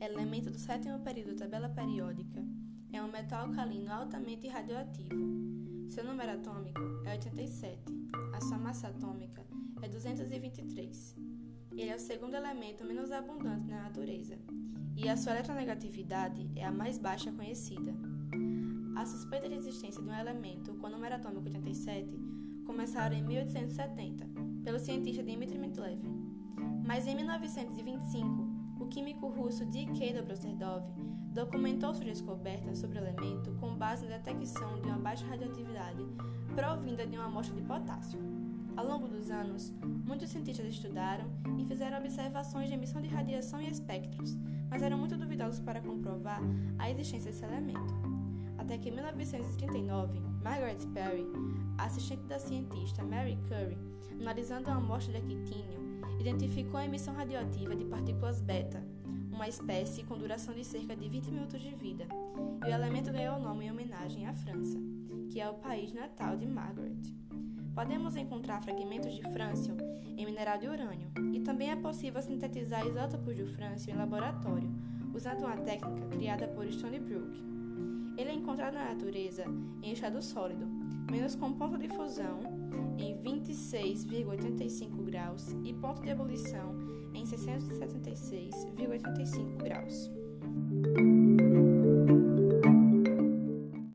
elemento do sétimo período da tabela periódica, é um metal alcalino altamente radioativo. Seu número atômico é 87, a sua massa atômica é 223. Ele é o segundo elemento menos abundante na natureza e a sua eletronegatividade é a mais baixa conhecida. A suspeita de existência de um elemento com número atômico 87 começaram em 1870 pelo cientista Dmitry Mendeleev, mas em 1925 o químico russo D.K. Dobroserdov documentou sua descoberta sobre o elemento com base na detecção de uma baixa radioatividade provinda de uma amostra de potássio. Ao longo dos anos, muitos cientistas estudaram e fizeram observações de emissão de radiação e espectros, mas eram muito duvidosos para comprovar a existência desse elemento. Até que em 1939, Margaret Perry, assistente da cientista Mary Curie, analisando uma amostra de actínio, identificou a emissão radioativa de partículas beta, uma espécie com duração de cerca de 20 minutos de vida, e o elemento ganhou o nome em homenagem à França, que é o país natal de Margaret. Podemos encontrar fragmentos de frâncio em mineral de urânio e também é possível sintetizar isótopos de frâncio em laboratório, usando uma técnica criada por Stone Brook. Ele é encontrado na natureza em estado sólido, menos com ponto de fusão em 26,85 graus e ponto de ebulição em 676,85 graus.